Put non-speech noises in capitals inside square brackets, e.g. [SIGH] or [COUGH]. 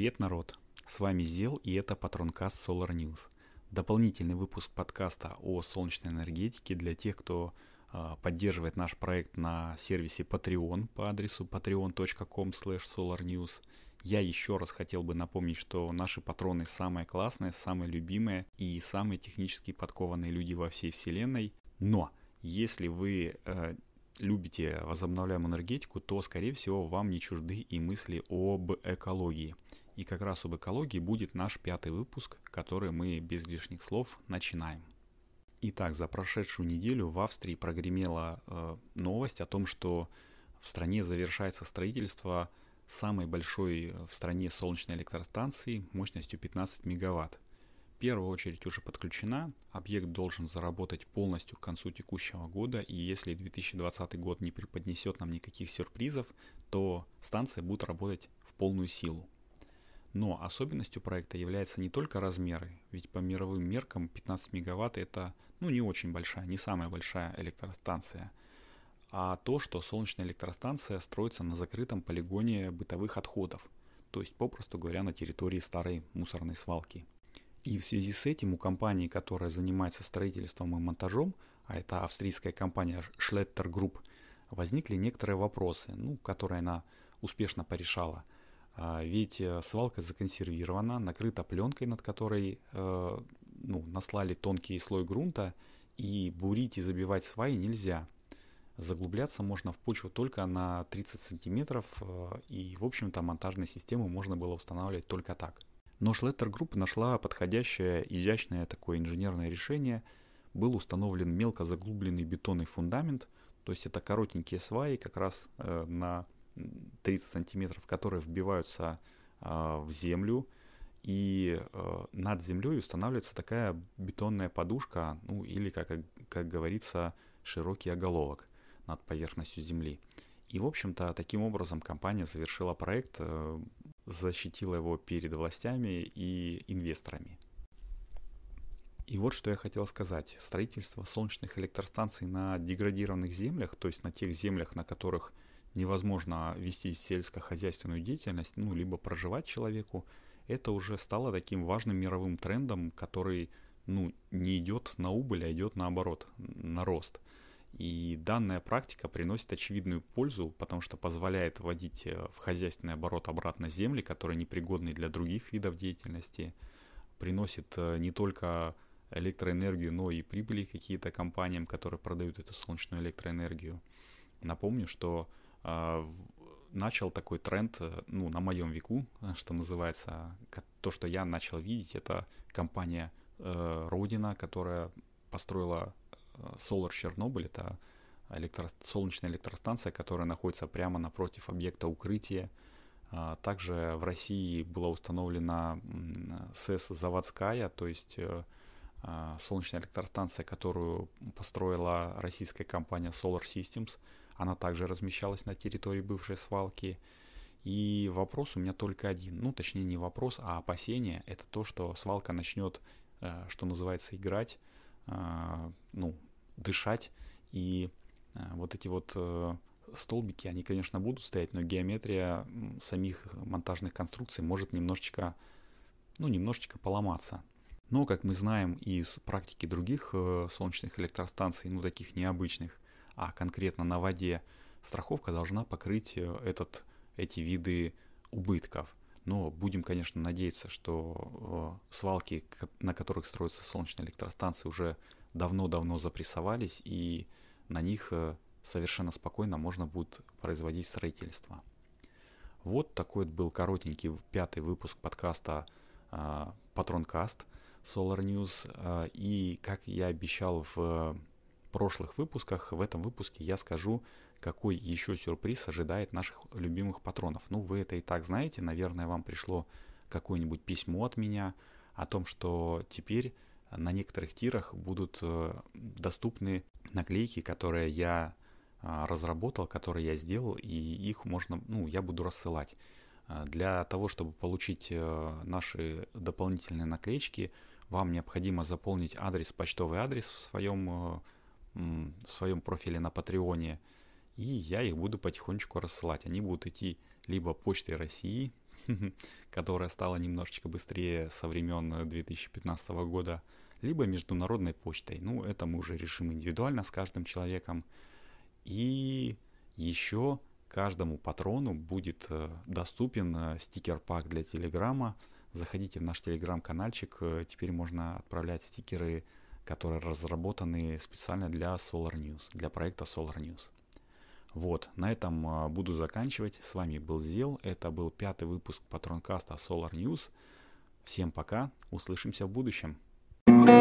Привет, народ! С вами Зел и это Патронкаст Solar News. Дополнительный выпуск подкаста о солнечной энергетике для тех, кто э, поддерживает наш проект на сервисе Patreon по адресу patreon.com solarnews. Я еще раз хотел бы напомнить, что наши патроны самые классные, самые любимые и самые технически подкованные люди во всей вселенной. Но если вы э, любите возобновляемую энергетику, то, скорее всего, вам не чужды и мысли об экологии. И как раз об экологии будет наш пятый выпуск, который мы без лишних слов начинаем. Итак, за прошедшую неделю в Австрии прогремела э, новость о том, что в стране завершается строительство самой большой в стране солнечной электростанции мощностью 15 мегаватт первую очередь уже подключена, объект должен заработать полностью к концу текущего года, и если 2020 год не преподнесет нам никаких сюрпризов, то станция будет работать в полную силу. Но особенностью проекта является не только размеры, ведь по мировым меркам 15 мегаватт это ну, не очень большая, не самая большая электростанция, а то, что солнечная электростанция строится на закрытом полигоне бытовых отходов, то есть, попросту говоря, на территории старой мусорной свалки – и в связи с этим у компании, которая занимается строительством и монтажом, а это австрийская компания Schletter Group, возникли некоторые вопросы, ну, которые она успешно порешала. А, ведь э, свалка законсервирована, накрыта пленкой, над которой э, ну, наслали тонкий слой грунта, и бурить и забивать сваи нельзя. Заглубляться можно в почву только на 30 сантиметров, э, и, в общем-то, монтажные системы можно было устанавливать только так. Но Schletter Group нашла подходящее, изящное такое инженерное решение. Был установлен мелко заглубленный бетонный фундамент, то есть это коротенькие сваи как раз на 30 сантиметров, которые вбиваются э, в землю, и э, над землей устанавливается такая бетонная подушка, ну или, как, как говорится, широкий оголовок над поверхностью земли. И, в общем-то, таким образом компания завершила проект, э, защитила его перед властями и инвесторами. И вот что я хотел сказать. Строительство солнечных электростанций на деградированных землях, то есть на тех землях, на которых невозможно вести сельскохозяйственную деятельность, ну, либо проживать человеку, это уже стало таким важным мировым трендом, который ну, не идет на убыль, а идет наоборот, на рост. И данная практика приносит очевидную пользу, потому что позволяет вводить э, в хозяйственный оборот обратно земли, которые непригодны для других видов деятельности, приносит э, не только электроэнергию, но и прибыли какие-то компаниям, которые продают эту солнечную электроэнергию. Напомню, что начал такой тренд, э, ну, на моем веку, [LAUGHS] что называется, то, что я начал видеть, это компания э, Родина, которая построила Solar Чернобыль, это электро... солнечная электростанция, которая находится прямо напротив объекта укрытия. А, также в России была установлена СЭС заводская, то есть э, а, солнечная электростанция, которую построила российская компания Solar Systems. Она также размещалась на территории бывшей свалки. И вопрос у меня только один. Ну, точнее, не вопрос, а опасение. Это то, что свалка начнет, э, что называется, играть а, ну, дышать. И э, вот эти вот э, столбики, они, конечно, будут стоять, но геометрия самих монтажных конструкций может немножечко, ну, немножечко поломаться. Но, как мы знаем из практики других э, солнечных электростанций, ну, таких необычных, а конкретно на воде, страховка должна покрыть этот, эти виды убытков. Но будем, конечно, надеяться, что свалки, на которых строятся солнечные электростанции, уже давно-давно запрессовались, и на них э, совершенно спокойно можно будет производить строительство. Вот такой был коротенький пятый выпуск подкаста Патронкаст Solar News. Э, и как я обещал в прошлых выпусках, в этом выпуске я скажу, какой еще сюрприз ожидает наших любимых патронов. Ну, вы это и так знаете, наверное, вам пришло какое-нибудь письмо от меня о том, что теперь на некоторых тирах будут э, доступны наклейки, которые я а, разработал, которые я сделал, и их можно, ну, я буду рассылать. А, для того, чтобы получить э, наши дополнительные наклеечки, вам необходимо заполнить адрес, почтовый адрес в своем, э, в своем профиле на Патреоне, и я их буду потихонечку рассылать. Они будут идти либо почтой России, [LAUGHS] которая стала немножечко быстрее со времен 2015 года, либо международной почтой. Ну, это мы уже решим индивидуально с каждым человеком. И еще каждому патрону будет э, доступен э, стикер-пак для Телеграма. Заходите в наш Телеграм-канальчик, э, теперь можно отправлять стикеры, которые разработаны специально для Solar News, для проекта Solar News. Вот, на этом буду заканчивать. С вами был Зел. Это был пятый выпуск патронкаста Solar News. Всем пока, услышимся в будущем. thank you